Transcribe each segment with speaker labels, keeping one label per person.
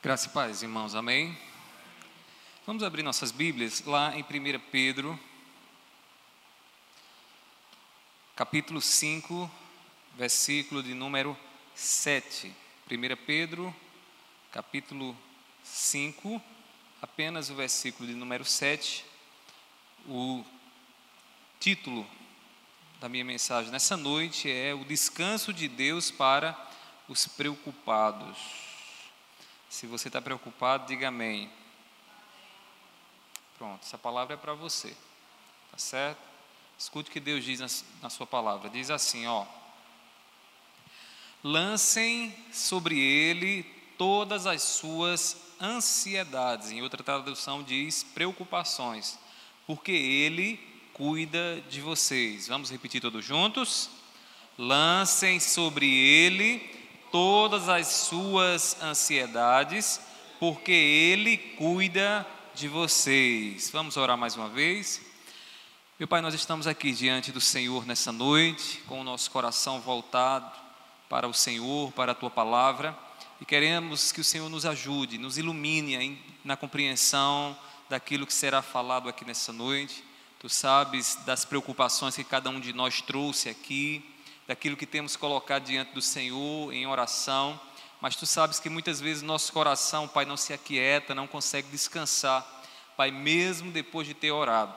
Speaker 1: Graça e paz, irmãos, amém? Vamos abrir nossas Bíblias lá em 1 Pedro, capítulo 5, versículo de número 7. 1 Pedro, capítulo 5, apenas o versículo de número 7. O título da minha mensagem nessa noite é O Descanso de Deus para os Preocupados. Se você está preocupado, diga amém. Pronto, essa palavra é para você. Tá certo? Escute o que Deus diz na, sua palavra. Diz assim, ó. Lancem sobre ele todas as suas ansiedades. Em outra tradução diz preocupações, porque ele cuida de vocês. Vamos repetir todos juntos? Lancem sobre ele todas as suas ansiedades, porque Ele cuida de vocês. Vamos orar mais uma vez? Meu Pai, nós estamos aqui diante do Senhor nessa noite, com o nosso coração voltado para o Senhor, para a Tua palavra, e queremos que o Senhor nos ajude, nos ilumine na compreensão daquilo que será falado aqui nessa noite. Tu sabes das preocupações que cada um de nós trouxe aqui, daquilo que temos colocado diante do Senhor em oração, mas tu sabes que muitas vezes nosso coração, Pai, não se aquieta, não consegue descansar, Pai, mesmo depois de ter orado.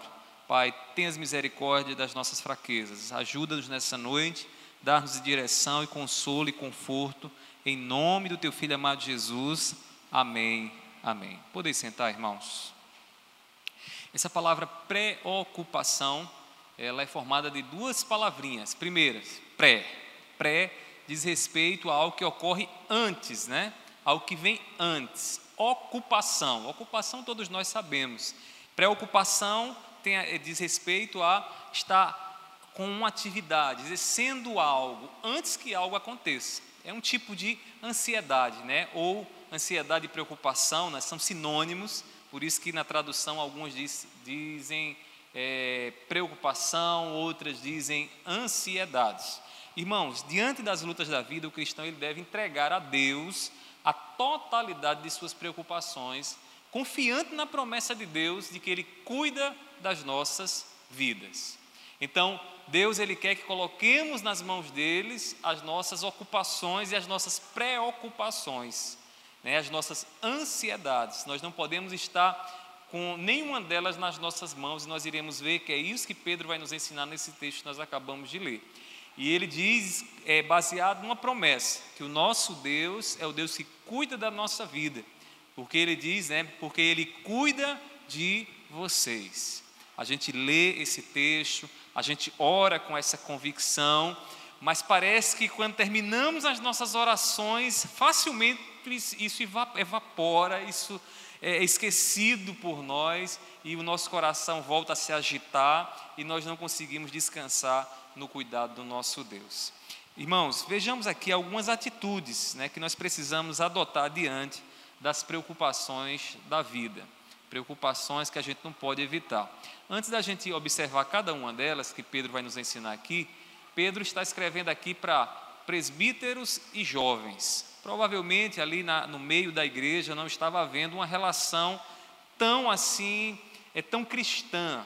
Speaker 1: Pai, tenhas misericórdia das nossas fraquezas, ajuda-nos nessa noite, dar-nos direção e consolo e conforto, em nome do teu Filho amado Jesus. Amém. Amém. Podem sentar, irmãos. Essa palavra preocupação, ela é formada de duas palavrinhas. Primeiras, pré. Pré diz respeito a algo que ocorre antes, né? Algo que vem antes. Ocupação. Ocupação todos nós sabemos. Preocupação tem, diz respeito a estar com uma atividade, dizer, sendo algo antes que algo aconteça. É um tipo de ansiedade, né? Ou ansiedade e preocupação, né? são sinônimos, por isso que na tradução alguns diz, dizem é, preocupação, outras dizem ansiedades. Irmãos, diante das lutas da vida, o cristão ele deve entregar a Deus a totalidade de suas preocupações, confiante na promessa de Deus de que Ele cuida das nossas vidas. Então, Deus ele quer que coloquemos nas mãos deles as nossas ocupações e as nossas preocupações, né, as nossas ansiedades. Nós não podemos estar com nenhuma delas nas nossas mãos e nós iremos ver que é isso que Pedro vai nos ensinar nesse texto que nós acabamos de ler. E ele diz, é baseado numa promessa, que o nosso Deus é o Deus que cuida da nossa vida. Porque ele diz, né, porque ele cuida de vocês. A gente lê esse texto, a gente ora com essa convicção, mas parece que quando terminamos as nossas orações, facilmente isso evapora, isso é esquecido por nós e o nosso coração volta a se agitar e nós não conseguimos descansar no cuidado do nosso Deus. Irmãos, vejamos aqui algumas atitudes né, que nós precisamos adotar diante das preocupações da vida, preocupações que a gente não pode evitar. Antes da gente observar cada uma delas, que Pedro vai nos ensinar aqui, Pedro está escrevendo aqui para presbíteros e jovens. Provavelmente ali na, no meio da igreja não estava havendo uma relação tão assim, é tão cristã,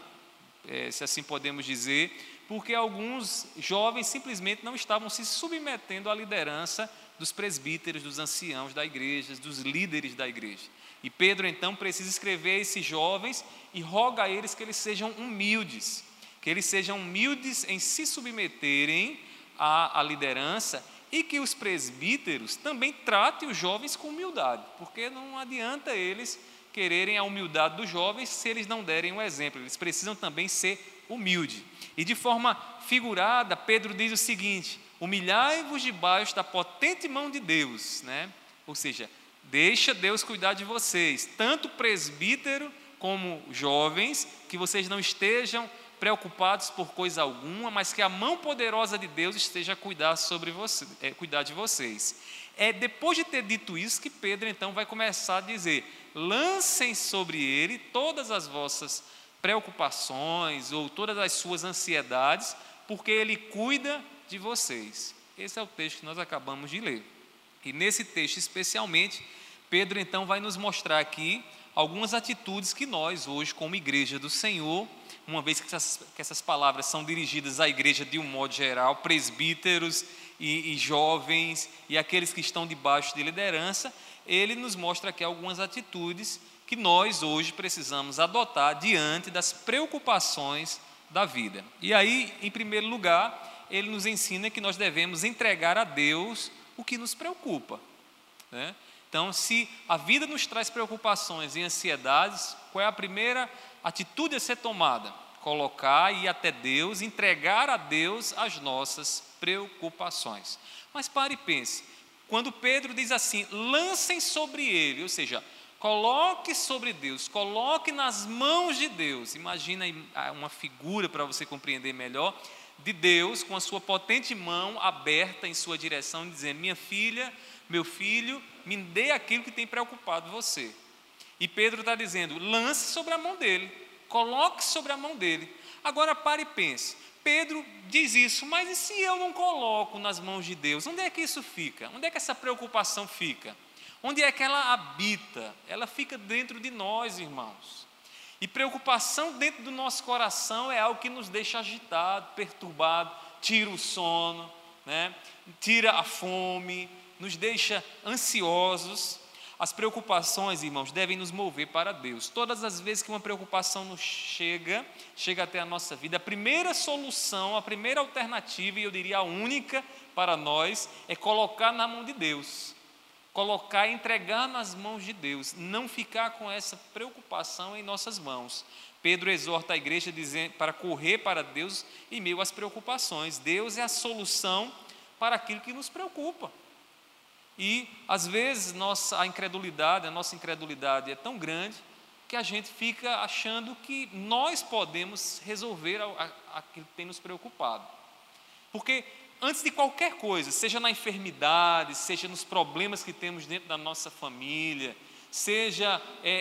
Speaker 1: é, se assim podemos dizer, porque alguns jovens simplesmente não estavam se submetendo à liderança dos presbíteros, dos anciãos da igreja, dos líderes da igreja. E Pedro então precisa escrever a esses jovens e roga a eles que eles sejam humildes, que eles sejam humildes em se submeterem à liderança e que os presbíteros também tratem os jovens com humildade, porque não adianta eles quererem a humildade dos jovens se eles não derem o um exemplo, eles precisam também ser humildes. E de forma figurada, Pedro diz o seguinte: humilhai-vos debaixo da potente mão de Deus, né? Ou seja, deixa Deus cuidar de vocês, tanto presbítero como jovens, que vocês não estejam preocupados por coisa alguma, mas que a mão poderosa de Deus esteja a cuidar, sobre você, é, cuidar de vocês. É depois de ter dito isso que Pedro então vai começar a dizer: lancem sobre ele todas as vossas preocupações ou todas as suas ansiedades, porque Ele cuida de vocês. Esse é o texto que nós acabamos de ler. E nesse texto, especialmente, Pedro então vai nos mostrar aqui algumas atitudes que nós, hoje, como igreja do Senhor, uma vez que essas, que essas palavras são dirigidas à igreja de um modo geral, presbíteros e, e jovens e aqueles que estão debaixo de liderança, ele nos mostra aqui algumas atitudes que nós hoje precisamos adotar diante das preocupações da vida. E aí, em primeiro lugar, ele nos ensina que nós devemos entregar a Deus o que nos preocupa. Né? Então, se a vida nos traz preocupações e ansiedades, qual é a primeira atitude a ser tomada? Colocar e ir até Deus, entregar a Deus as nossas preocupações. Mas pare e pense, quando Pedro diz assim, lancem sobre ele, ou seja, coloque sobre Deus, coloque nas mãos de Deus. Imagina uma figura para você compreender melhor de Deus com a sua potente mão aberta em sua direção, dizendo: Minha filha, meu filho, me dê aquilo que tem preocupado você. E Pedro está dizendo: lance sobre a mão dele, coloque sobre a mão dele. Agora pare e pense. Pedro diz isso, mas e se eu não coloco nas mãos de Deus? Onde é que isso fica? Onde é que essa preocupação fica? Onde é que ela habita? Ela fica dentro de nós, irmãos. E preocupação dentro do nosso coração é algo que nos deixa agitado, perturbado, tira o sono, né? tira a fome, nos deixa ansiosos. As preocupações, irmãos, devem nos mover para Deus. Todas as vezes que uma preocupação nos chega, chega até a nossa vida, a primeira solução, a primeira alternativa, e eu diria a única para nós, é colocar na mão de Deus. Colocar e entregar nas mãos de Deus, não ficar com essa preocupação em nossas mãos. Pedro exorta a igreja para correr para Deus em meio às preocupações. Deus é a solução para aquilo que nos preocupa. E às vezes nossa a incredulidade, a nossa incredulidade é tão grande que a gente fica achando que nós podemos resolver aquilo que tem nos preocupado. Porque antes de qualquer coisa, seja na enfermidade, seja nos problemas que temos dentro da nossa família, seja é, é,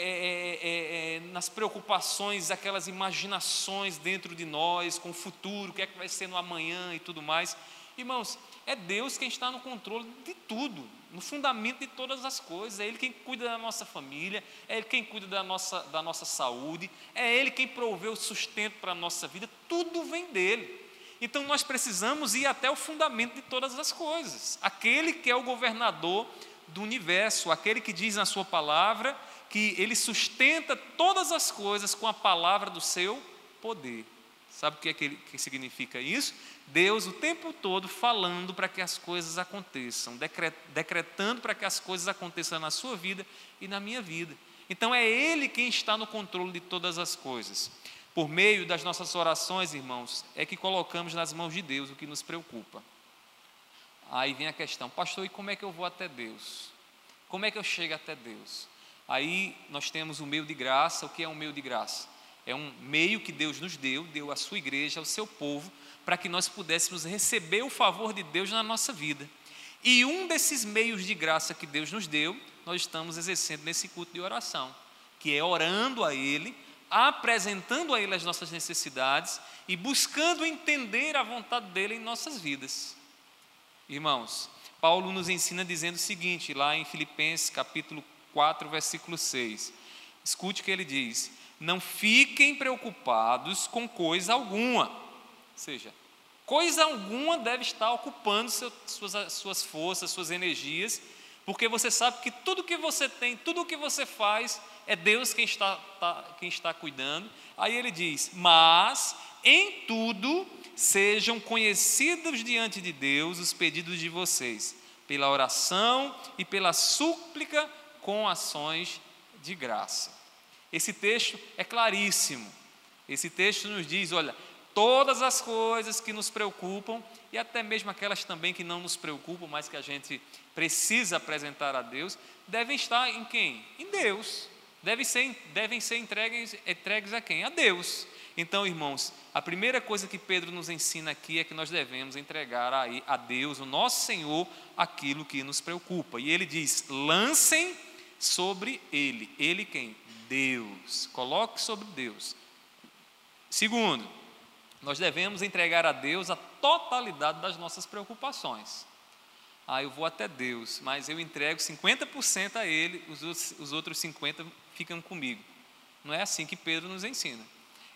Speaker 1: é, é, nas preocupações, aquelas imaginações dentro de nós, com o futuro, o que é que vai ser no amanhã e tudo mais. Irmãos, é Deus quem está no controle de tudo, no fundamento de todas as coisas. É Ele quem cuida da nossa família, é Ele quem cuida da nossa, da nossa saúde, é Ele quem provê o sustento para a nossa vida, tudo vem dEle. Então nós precisamos ir até o fundamento de todas as coisas. Aquele que é o governador do universo, aquele que diz na Sua palavra que Ele sustenta todas as coisas com a palavra do seu poder. Sabe o que, é que, que significa isso? Deus o tempo todo falando para que as coisas aconteçam, decretando para que as coisas aconteçam na sua vida e na minha vida. Então é Ele quem está no controle de todas as coisas. Por meio das nossas orações, irmãos, é que colocamos nas mãos de Deus o que nos preocupa. Aí vem a questão, pastor, e como é que eu vou até Deus? Como é que eu chego até Deus? Aí nós temos o meio de graça. O que é um meio de graça? É um meio que Deus nos deu, deu à sua igreja, ao seu povo, para que nós pudéssemos receber o favor de Deus na nossa vida. E um desses meios de graça que Deus nos deu, nós estamos exercendo nesse culto de oração, que é orando a Ele, apresentando a Ele as nossas necessidades e buscando entender a vontade dEle em nossas vidas. Irmãos, Paulo nos ensina dizendo o seguinte, lá em Filipenses capítulo 4, versículo 6. Escute o que ele diz: não fiquem preocupados com coisa alguma. Ou seja, coisa alguma deve estar ocupando seu, suas, suas forças, suas energias, porque você sabe que tudo que você tem, tudo que você faz, é Deus quem está, tá, quem está cuidando. Aí ele diz: Mas em tudo sejam conhecidos diante de Deus os pedidos de vocês, pela oração e pela súplica com ações de graça. Esse texto é claríssimo. Esse texto nos diz: olha, todas as coisas que nos preocupam, e até mesmo aquelas também que não nos preocupam, mas que a gente precisa apresentar a Deus, devem estar em quem? Em Deus. Devem ser, devem ser entregues, entregues a quem? A Deus. Então, irmãos, a primeira coisa que Pedro nos ensina aqui é que nós devemos entregar a, a Deus, o nosso Senhor, aquilo que nos preocupa. E ele diz: lancem sobre ele. Ele quem? Deus. Coloque sobre Deus. Segundo, nós devemos entregar a Deus a totalidade das nossas preocupações. ah, eu vou até Deus, mas eu entrego 50% a Ele, os outros 50% ficam comigo. Não é assim que Pedro nos ensina.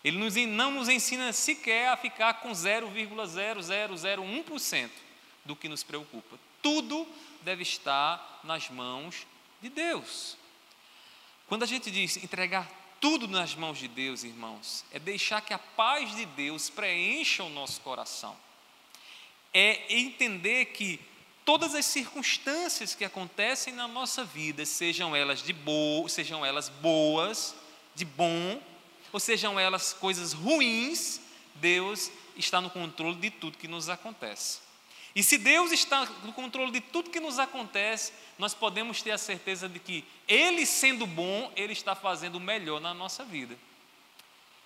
Speaker 1: Ele nos, não nos ensina sequer a ficar com 0,0001% do que nos preocupa. Tudo deve estar nas mãos de Deus. Quando a gente diz entregar tudo nas mãos de Deus, irmãos, é deixar que a paz de Deus preencha o nosso coração. É entender que todas as circunstâncias que acontecem na nossa vida, sejam elas de boa, sejam elas boas, de bom, ou sejam elas coisas ruins, Deus está no controle de tudo que nos acontece. E se Deus está no controle de tudo que nos acontece, nós podemos ter a certeza de que Ele, sendo bom, Ele está fazendo o melhor na nossa vida.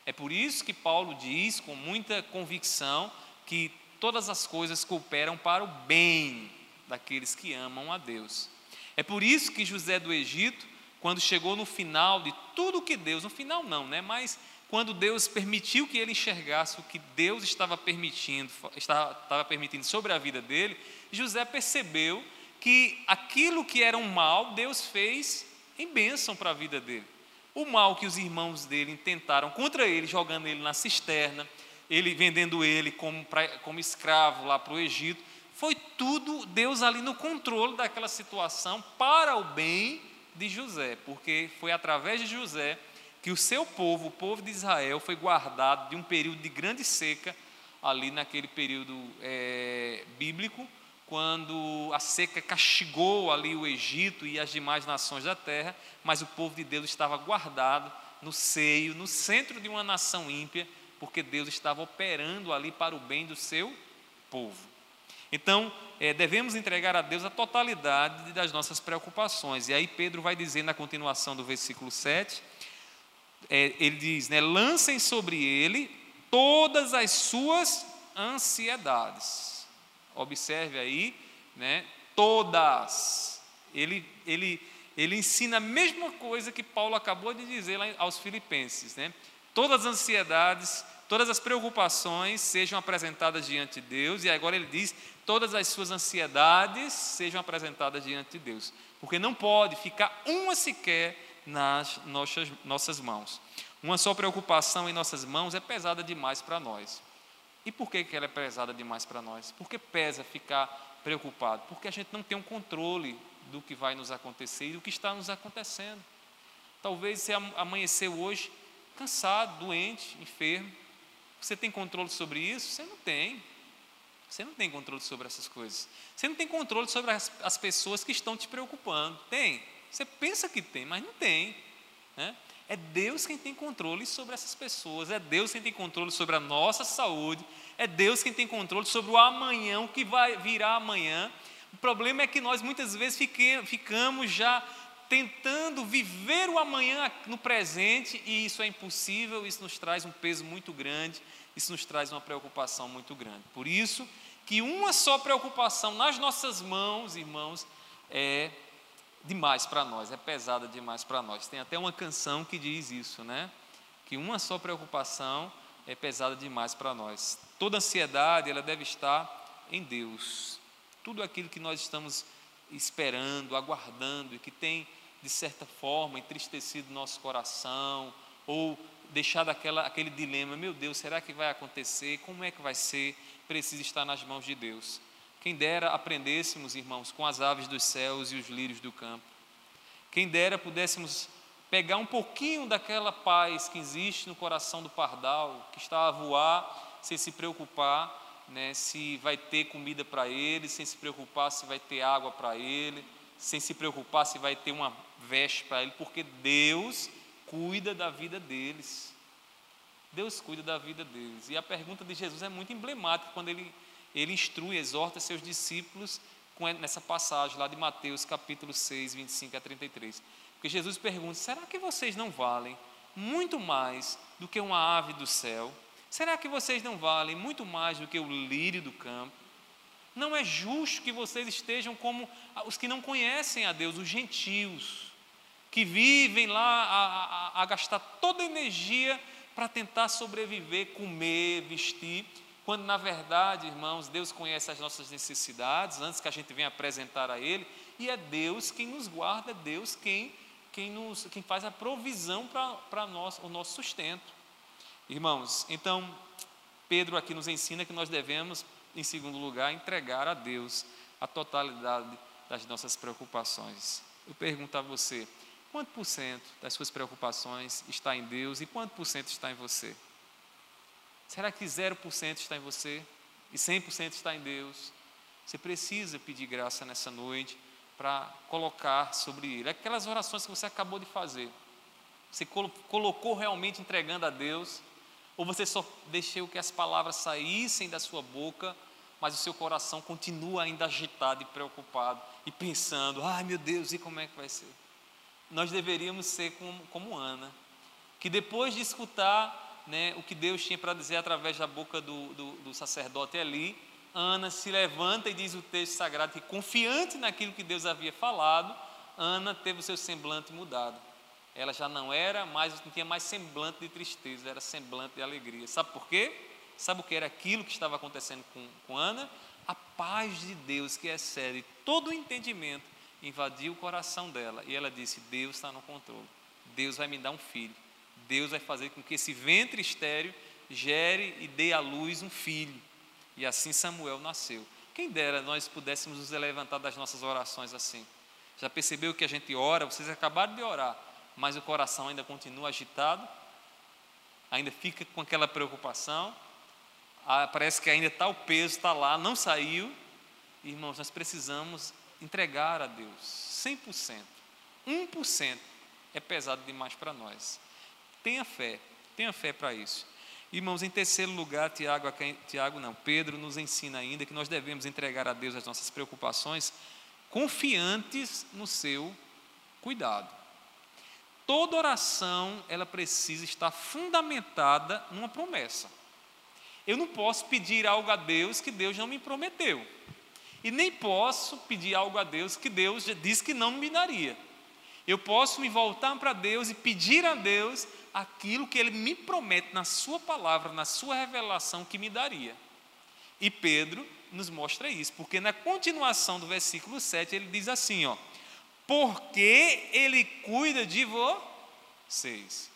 Speaker 1: É por isso que Paulo diz com muita convicção que todas as coisas cooperam para o bem daqueles que amam a Deus. É por isso que José do Egito, quando chegou no final de tudo que Deus, no final não, né? Mas quando Deus permitiu que ele enxergasse o que Deus estava permitindo, estava, estava permitindo sobre a vida dele, José percebeu que aquilo que era um mal, Deus fez em bênção para a vida dele. O mal que os irmãos dele tentaram contra ele, jogando ele na cisterna, ele vendendo ele como, pra, como escravo lá para o Egito, foi tudo Deus ali no controle daquela situação para o bem de José, porque foi através de José que o seu povo, o povo de Israel, foi guardado de um período de grande seca, ali naquele período é, bíblico, quando a seca castigou ali o Egito e as demais nações da terra, mas o povo de Deus estava guardado no seio, no centro de uma nação ímpia, porque Deus estava operando ali para o bem do seu povo. Então, é, devemos entregar a Deus a totalidade das nossas preocupações. E aí Pedro vai dizer na continuação do versículo 7, é, ele diz, né, lancem sobre ele todas as suas ansiedades. Observe aí, né, todas. Ele, ele, ele ensina a mesma coisa que Paulo acabou de dizer lá aos filipenses, né? Todas as ansiedades, todas as preocupações sejam apresentadas diante de Deus, e agora ele diz: todas as suas ansiedades sejam apresentadas diante de Deus, porque não pode ficar uma sequer nas nossas, nossas mãos. Uma só preocupação em nossas mãos é pesada demais para nós. E por que, que ela é pesada demais para nós? Porque pesa ficar preocupado? Porque a gente não tem um controle do que vai nos acontecer e do que está nos acontecendo. Talvez você amanheceu hoje cansado, doente, enfermo. Você tem controle sobre isso? Você não tem. Você não tem controle sobre essas coisas. Você não tem controle sobre as, as pessoas que estão te preocupando. Tem. Você pensa que tem, mas não tem. Né? É Deus quem tem controle sobre essas pessoas. É Deus quem tem controle sobre a nossa saúde. É Deus quem tem controle sobre o amanhã, o que vai virar amanhã. O problema é que nós muitas vezes ficamos já tentando viver o amanhã no presente e isso é impossível, isso nos traz um peso muito grande, isso nos traz uma preocupação muito grande. Por isso que uma só preocupação nas nossas mãos, irmãos, é demais para nós, é pesada demais para nós. Tem até uma canção que diz isso, né? Que uma só preocupação é pesada demais para nós. Toda ansiedade, ela deve estar em Deus. Tudo aquilo que nós estamos esperando, aguardando e que tem de certa forma, entristecido nosso coração, ou deixado aquela, aquele dilema: meu Deus, será que vai acontecer? Como é que vai ser? Precisa estar nas mãos de Deus. Quem dera aprendêssemos, irmãos, com as aves dos céus e os lírios do campo. Quem dera pudéssemos pegar um pouquinho daquela paz que existe no coração do pardal, que está a voar sem se preocupar né, se vai ter comida para ele, sem se preocupar se vai ter água para ele, sem se preocupar se vai ter uma veste para ele, porque Deus cuida da vida deles. Deus cuida da vida deles. E a pergunta de Jesus é muito emblemática quando ele, ele instrui, exorta seus discípulos com, nessa passagem lá de Mateus capítulo 6, 25 a 33. Porque Jesus pergunta: será que vocês não valem muito mais do que uma ave do céu? Será que vocês não valem muito mais do que o lírio do campo? Não é justo que vocês estejam como os que não conhecem a Deus, os gentios que vivem lá a, a, a gastar toda a energia para tentar sobreviver, comer, vestir, quando na verdade, irmãos, Deus conhece as nossas necessidades antes que a gente venha apresentar a Ele, e é Deus quem nos guarda, é Deus quem, quem, nos, quem faz a provisão para o nosso sustento. Irmãos, então, Pedro aqui nos ensina que nós devemos, em segundo lugar, entregar a Deus a totalidade das nossas preocupações. Eu pergunto a você, quanto por cento das suas preocupações está em Deus e quanto por cento está em você? Será que 0% está em você e 100% está em Deus? Você precisa pedir graça nessa noite para colocar sobre Ele. Aquelas orações que você acabou de fazer, você colocou realmente entregando a Deus? Ou você só deixou que as palavras saíssem da sua boca, mas o seu coração continua ainda agitado e preocupado e pensando: ai meu Deus, e como é que vai ser? Nós deveríamos ser como, como Ana, que depois de escutar né, o que Deus tinha para dizer através da boca do, do, do sacerdote ali, Ana se levanta e diz o texto sagrado que, confiante naquilo que Deus havia falado, Ana teve o seu semblante mudado. Ela já não era mais, não tinha mais semblante de tristeza, era semblante de alegria. Sabe por quê? Sabe o que era aquilo que estava acontecendo com, com Ana? A paz de Deus que excede todo o entendimento invadiu o coração dela e ela disse: Deus está no controle, Deus vai me dar um filho. Deus vai fazer com que esse ventre estéreo gere e dê à luz um filho. E assim Samuel nasceu. Quem dera nós pudéssemos nos levantar das nossas orações assim. Já percebeu que a gente ora, vocês acabaram de orar, mas o coração ainda continua agitado, ainda fica com aquela preocupação, ah, parece que ainda está o peso, está lá, não saiu. Irmãos, nós precisamos entregar a Deus 100%. 1% é pesado demais para nós. Tenha fé, tenha fé para isso. Irmãos, em terceiro lugar, Tiago, Tiago não, Pedro nos ensina ainda que nós devemos entregar a Deus as nossas preocupações, confiantes no seu cuidado. Toda oração, ela precisa estar fundamentada numa promessa. Eu não posso pedir algo a Deus que Deus não me prometeu. E nem posso pedir algo a Deus que Deus disse que não me daria. Eu posso me voltar para Deus e pedir a Deus aquilo que ele me promete na sua palavra, na sua revelação que me daria. E Pedro nos mostra isso, porque na continuação do versículo 7 ele diz assim, ó: "Porque ele cuida de vocês".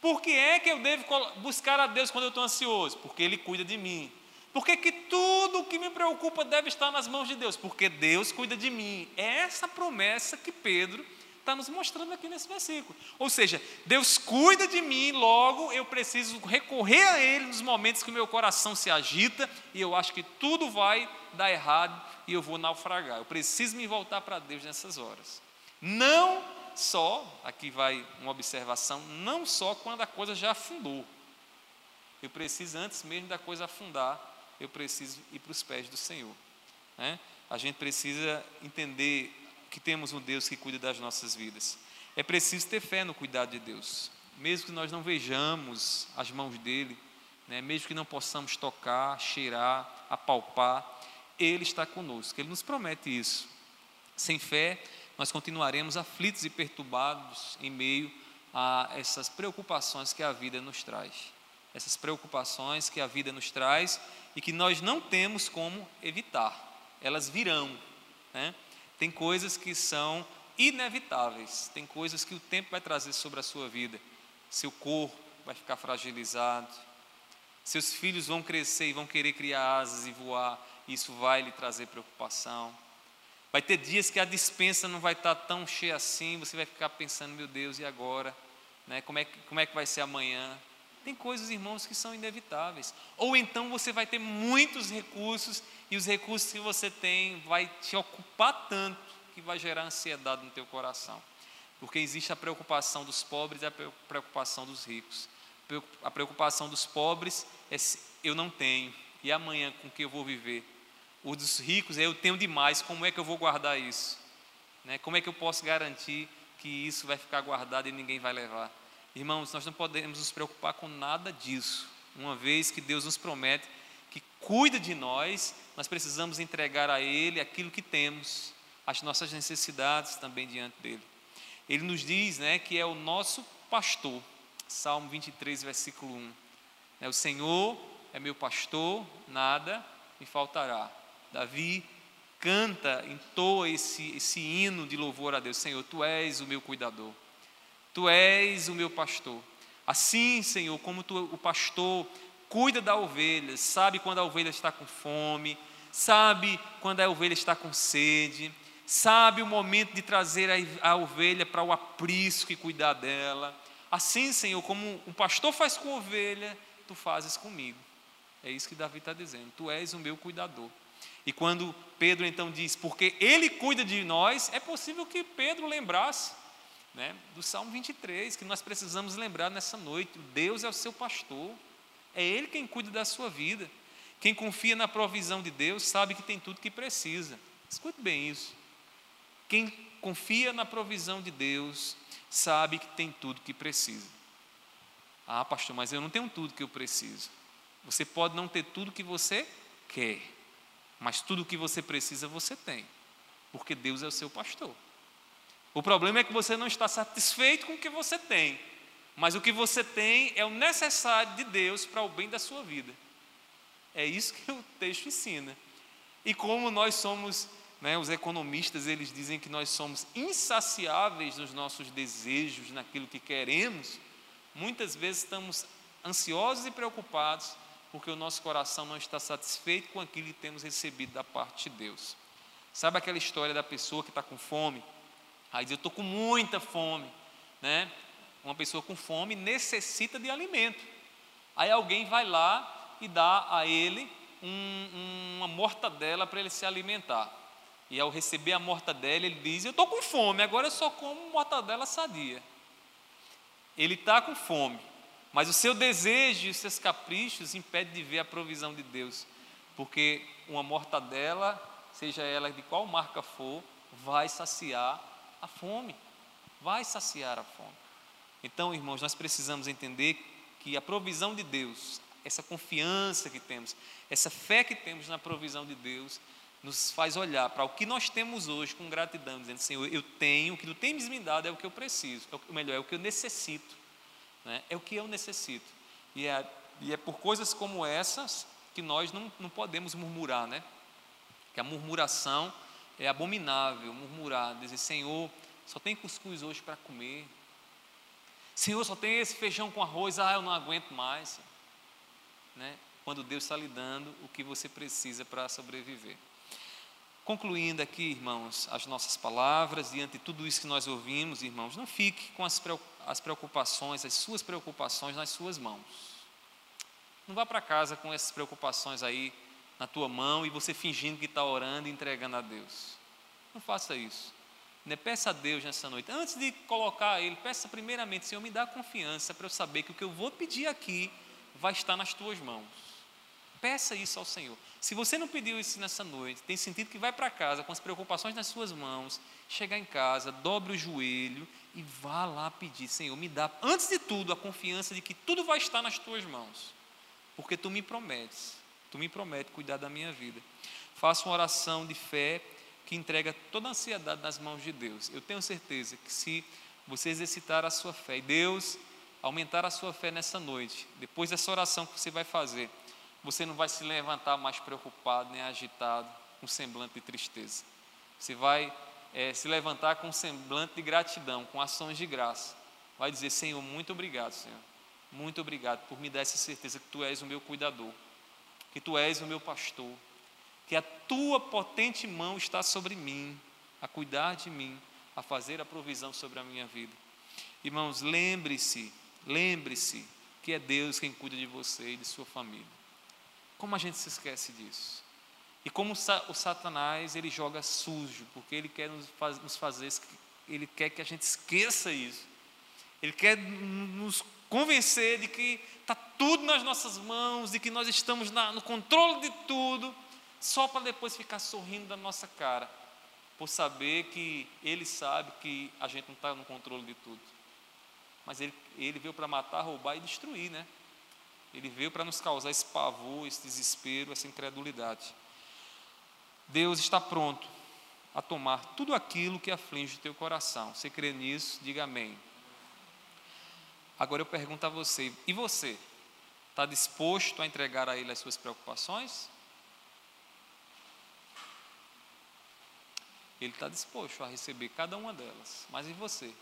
Speaker 1: Por que é que eu devo buscar a Deus quando eu estou ansioso? Porque ele cuida de mim. Por que, tudo o que me preocupa deve estar nas mãos de Deus? Porque Deus cuida de mim. É essa promessa que Pedro está nos mostrando aqui nesse versículo. Ou seja, Deus cuida de mim, logo eu preciso recorrer a Ele nos momentos que o meu coração se agita e eu acho que tudo vai dar errado e eu vou naufragar. Eu preciso me voltar para Deus nessas horas. Não só, aqui vai uma observação, não só quando a coisa já afundou. Eu preciso, antes mesmo da coisa afundar, eu preciso ir para os pés do Senhor. Né? A gente precisa entender que temos um Deus que cuida das nossas vidas. É preciso ter fé no cuidado de Deus, mesmo que nós não vejamos as mãos dele, né, mesmo que não possamos tocar, cheirar, apalpar, ele está conosco, ele nos promete isso. Sem fé, nós continuaremos aflitos e perturbados em meio a essas preocupações que a vida nos traz. Essas preocupações que a vida nos traz e que nós não temos como evitar, elas virão. Né? Tem coisas que são inevitáveis, tem coisas que o tempo vai trazer sobre a sua vida. Seu corpo vai ficar fragilizado, seus filhos vão crescer e vão querer criar asas e voar, isso vai lhe trazer preocupação. Vai ter dias que a dispensa não vai estar tão cheia assim, você vai ficar pensando, meu Deus, e agora? Né? Como, é, como é que vai ser amanhã? Tem coisas, irmãos, que são inevitáveis. Ou então você vai ter muitos recursos e os recursos que você tem vai te ocupar tanto que vai gerar ansiedade no teu coração. Porque existe a preocupação dos pobres e a preocupação dos ricos. A preocupação dos pobres é eu não tenho e amanhã com que eu vou viver. O dos ricos é eu tenho demais, como é que eu vou guardar isso? Né? Como é que eu posso garantir que isso vai ficar guardado e ninguém vai levar? Irmãos, nós não podemos nos preocupar com nada disso, uma vez que Deus nos promete que cuida de nós, nós precisamos entregar a Ele aquilo que temos, as nossas necessidades também diante dele. Ele nos diz né, que é o nosso pastor, Salmo 23, versículo 1. É, o Senhor é meu pastor, nada me faltará. Davi canta, entoa esse, esse hino de louvor a Deus: Senhor, tu és o meu cuidador, tu és o meu pastor. Assim, Senhor, como tu, o pastor cuida da ovelha, sabe quando a ovelha está com fome, sabe quando a ovelha está com sede, sabe o momento de trazer a, a ovelha para o aprisco e cuidar dela. Assim, Senhor, como o pastor faz com a ovelha, tu fazes comigo. É isso que Davi está dizendo. Tu és o meu cuidador. E quando Pedro então diz, porque ele cuida de nós, é possível que Pedro lembrasse né, do Salmo 23, que nós precisamos lembrar nessa noite: Deus é o seu pastor, é Ele quem cuida da sua vida. Quem confia na provisão de Deus sabe que tem tudo que precisa. Escute bem isso. Quem confia na provisão de Deus sabe que tem tudo que precisa. Ah, pastor, mas eu não tenho tudo que eu preciso. Você pode não ter tudo que você quer, mas tudo que você precisa você tem, porque Deus é o seu pastor. O problema é que você não está satisfeito com o que você tem, mas o que você tem é o necessário de Deus para o bem da sua vida. É isso que o texto ensina. E como nós somos, né, os economistas, eles dizem que nós somos insaciáveis nos nossos desejos, naquilo que queremos, muitas vezes estamos ansiosos e preocupados porque o nosso coração não está satisfeito com aquilo que temos recebido da parte de Deus. Sabe aquela história da pessoa que está com fome? Aí diz, eu estou com muita fome, né? Uma pessoa com fome necessita de alimento. Aí alguém vai lá e dá a ele um, uma mortadela para ele se alimentar. E ao receber a mortadela, ele diz: Eu estou com fome, agora eu só como mortadela sadia. Ele está com fome, mas o seu desejo e os seus caprichos impedem de ver a provisão de Deus, porque uma mortadela, seja ela de qual marca for, vai saciar a fome. Vai saciar a fome. Então, irmãos, nós precisamos entender que a provisão de Deus, essa confiança que temos, essa fé que temos na provisão de Deus, nos faz olhar para o que nós temos hoje com gratidão, dizendo: Senhor, eu tenho, o que tu tens me dado é o que eu preciso, é o melhor, é o que eu necessito, né? é o que eu necessito. E é, e é por coisas como essas que nós não, não podemos murmurar, né? Que a murmuração é abominável murmurar, dizer: Senhor, só tem cuscuz hoje para comer. Senhor, só tem esse feijão com arroz, ah, eu não aguento mais. Né? Quando Deus está lhe dando o que você precisa para sobreviver. Concluindo aqui, irmãos, as nossas palavras, diante de tudo isso que nós ouvimos, irmãos, não fique com as preocupações, as suas preocupações nas suas mãos. Não vá para casa com essas preocupações aí na tua mão e você fingindo que está orando e entregando a Deus. Não faça isso. Né? Peça a Deus nessa noite. Antes de colocar Ele, peça primeiramente, Senhor, me dá confiança para eu saber que o que eu vou pedir aqui vai estar nas tuas mãos. Peça isso ao Senhor. Se você não pediu isso nessa noite, tem sentido que vai para casa com as preocupações nas suas mãos, chegar em casa, dobre o joelho e vá lá pedir, Senhor, me dá, antes de tudo, a confiança de que tudo vai estar nas tuas mãos, porque tu me prometes Tu me promete cuidar da minha vida. Faça uma oração de fé que entrega toda a ansiedade nas mãos de Deus. Eu tenho certeza que se você exercitar a sua fé e Deus aumentar a sua fé nessa noite, depois dessa oração que você vai fazer, você não vai se levantar mais preocupado nem agitado, com semblante de tristeza. Você vai é, se levantar com semblante de gratidão, com ações de graça. Vai dizer: Senhor, muito obrigado, Senhor. Muito obrigado por me dar essa certeza que Tu és o meu cuidador que tu és o meu pastor, que a tua potente mão está sobre mim, a cuidar de mim, a fazer a provisão sobre a minha vida. Irmãos, lembre-se, lembre-se que é Deus quem cuida de você e de sua família. Como a gente se esquece disso? E como o Satanás ele joga sujo, porque ele quer nos fazer, ele quer que a gente esqueça isso. Ele quer nos convencer de que está tudo nas nossas mãos, de que nós estamos na, no controle de tudo, só para depois ficar sorrindo da nossa cara, por saber que Ele sabe que a gente não está no controle de tudo. Mas Ele, ele veio para matar, roubar e destruir, né? Ele veio para nos causar esse pavor, esse desespero, essa incredulidade. Deus está pronto a tomar tudo aquilo que aflige o teu coração. Você crê nisso? Diga amém. Agora eu pergunto a você, e você? Está disposto a entregar a Ele as suas preocupações? Ele está disposto a receber cada uma delas. Mas e você?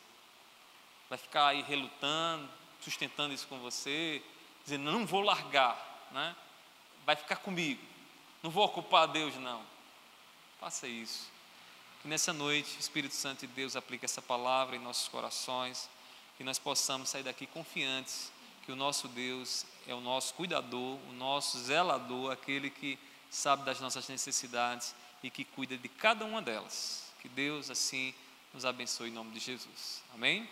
Speaker 1: Vai ficar aí relutando, sustentando isso com você, dizendo, não vou largar, né? vai ficar comigo, não vou ocupar Deus, não. Faça isso. Que nessa noite o Espírito Santo de Deus aplique essa palavra em nossos corações, que nós possamos sair daqui confiantes que o nosso Deus é o nosso cuidador, o nosso zelador, aquele que sabe das nossas necessidades e que cuida de cada uma delas. Que Deus assim nos abençoe em nome de Jesus. Amém?